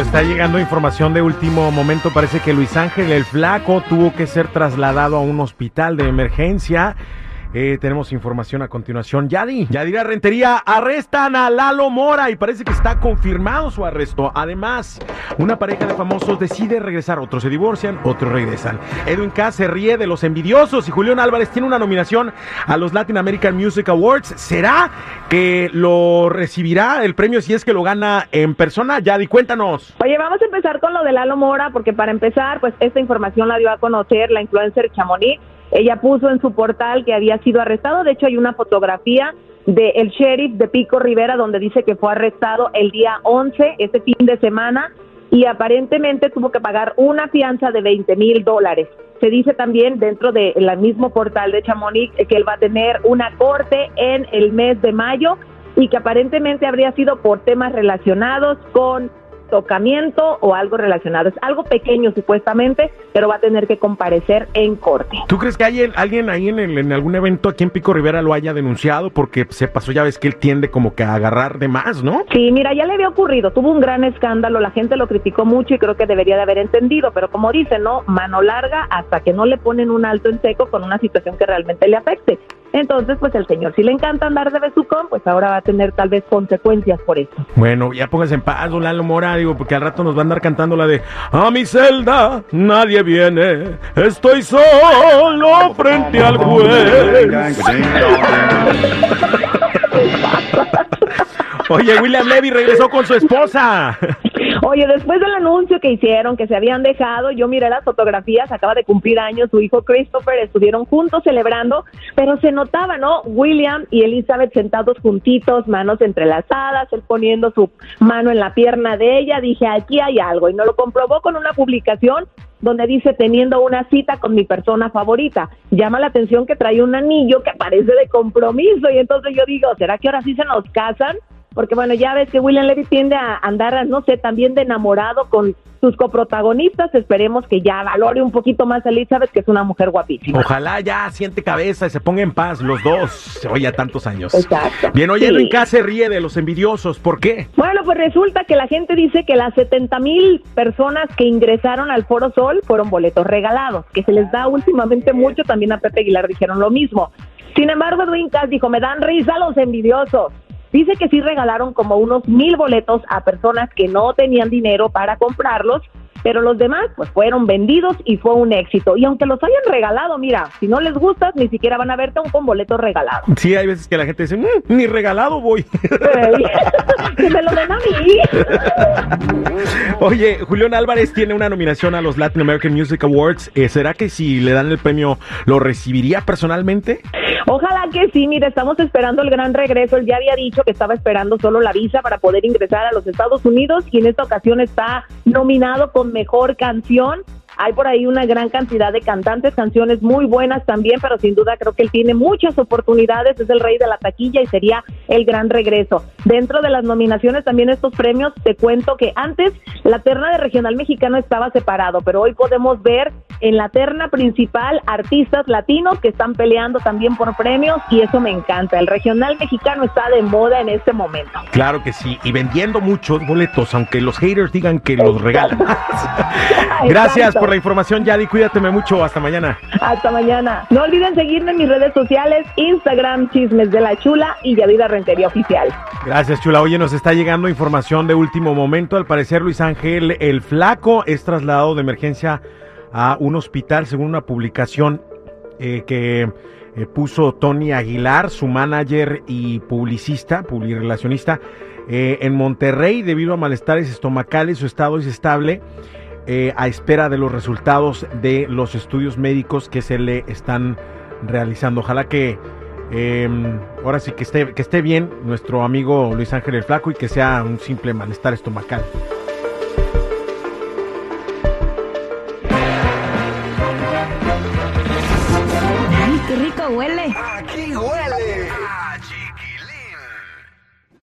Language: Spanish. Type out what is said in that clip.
está llegando información de último momento. Parece que Luis Ángel el Flaco tuvo que ser trasladado a un hospital de emergencia. Eh, tenemos información a continuación. Yadi, Yadira Rentería, arrestan a Lalo Mora y parece que está confirmado su arresto. Además, una pareja de famosos decide regresar. Otros se divorcian, otros regresan. Edwin K. se ríe de los envidiosos y Julián Álvarez tiene una nominación a los Latin American Music Awards. ¿Será que lo recibirá el premio si es que lo gana en persona? Yadi, cuéntanos. Oye, vamos a empezar con lo de Lalo Mora, porque para empezar, pues esta información la dio a conocer la influencer Chamonix. Ella puso en su portal que había sido arrestado. De hecho, hay una fotografía del el sheriff de Pico Rivera donde dice que fue arrestado el día 11, ese fin de semana, y aparentemente tuvo que pagar una fianza de 20 mil dólares. Se dice también dentro del mismo portal de Chamonix que él va a tener una corte en el mes de mayo y que aparentemente habría sido por temas relacionados con tocamiento o algo relacionado. Es algo pequeño supuestamente, pero va a tener que comparecer en corte. ¿Tú crees que hay alguien ahí en, el, en algún evento aquí en Pico Rivera lo haya denunciado? Porque se pasó, ya ves que él tiende como que a agarrar de más, ¿no? Sí, mira, ya le había ocurrido, tuvo un gran escándalo, la gente lo criticó mucho y creo que debería de haber entendido, pero como dice, ¿no? Mano larga hasta que no le ponen un alto en seco con una situación que realmente le afecte. Entonces, pues el señor, si le encanta andar de besucón, pues ahora va a tener tal vez consecuencias por eso. Bueno, ya póngase en paz, don Lalo Mora, digo, porque al rato nos va a andar cantando la de A mi celda nadie viene, estoy solo frente al juez. Oye, William Levy regresó con su esposa. Oye, después del anuncio que hicieron, que se habían dejado, yo miré las fotografías, acaba de cumplir años, su hijo Christopher, estuvieron juntos celebrando, pero se notaba, ¿no? William y Elizabeth sentados juntitos, manos entrelazadas, él poniendo su mano en la pierna de ella, dije, aquí hay algo, y no lo comprobó con una publicación donde dice teniendo una cita con mi persona favorita. Llama la atención que trae un anillo que parece de compromiso y entonces yo digo, ¿será que ahora sí se nos casan? Porque bueno, ya ves que William Levy tiende a andar, no sé, también de enamorado con sus coprotagonistas. Esperemos que ya valore un poquito más a Elizabeth, que es una mujer guapísima. Ojalá ya siente cabeza y se ponga en paz los dos. Oye, ya tantos años. Exacto. Bien, oye, Sí. Se ríe de los envidiosos. ¿Por qué? Bueno, pues resulta que la gente dice que las 70 mil personas que ingresaron al Foro Sol fueron boletos regalados, que se les da últimamente mucho, también a Pepe Aguilar dijeron lo mismo. Sin embargo, Edwin Cass dijo, me dan risa los envidiosos. Dice que sí regalaron como unos mil boletos a personas que no tenían dinero para comprarlos, pero los demás pues fueron vendidos y fue un éxito. Y aunque los hayan regalado, mira, si no les gustas, ni siquiera van a verte aún con boletos regalados. Sí, hay veces que la gente dice, "Mm, ni regalado voy. que me lo den a mí. Oye, Julián Álvarez tiene una nominación a los Latin American Music Awards. Eh, ¿Será que si le dan el premio lo recibiría personalmente? Ojalá que sí, mire, estamos esperando el gran regreso. Él ya había dicho que estaba esperando solo la visa para poder ingresar a los Estados Unidos y en esta ocasión está nominado con mejor canción. Hay por ahí una gran cantidad de cantantes, canciones muy buenas también, pero sin duda creo que él tiene muchas oportunidades, es el rey de la taquilla y sería el gran regreso. Dentro de las nominaciones también estos premios, te cuento que antes la terna de regional mexicano estaba separado, pero hoy podemos ver en la terna principal artistas latinos que están peleando también por premios y eso me encanta. El regional mexicano está de moda en este momento. Claro que sí, y vendiendo muchos boletos, aunque los haters digan que los regalan. Gracias Exacto. por la información, Yadi. Cuídateme mucho. Hasta mañana. Hasta mañana. No olviden seguirme en mis redes sociales, Instagram, Chismes de la Chula y Yadira Oficial. Gracias, Chula. Oye, nos está llegando información de último momento. Al parecer, Luis Ángel, el flaco, es trasladado de emergencia a un hospital, según una publicación eh, que eh, puso Tony Aguilar, su manager y publicista, publirelacionista, eh, en Monterrey debido a malestares estomacales. Su estado es estable a espera de los resultados de los estudios médicos que se le están realizando. Ojalá que eh, ahora sí que esté, que esté bien nuestro amigo Luis Ángel el Flaco y que sea un simple malestar estomacal. ¡Ay, qué rico huele! ¡Aquí huele!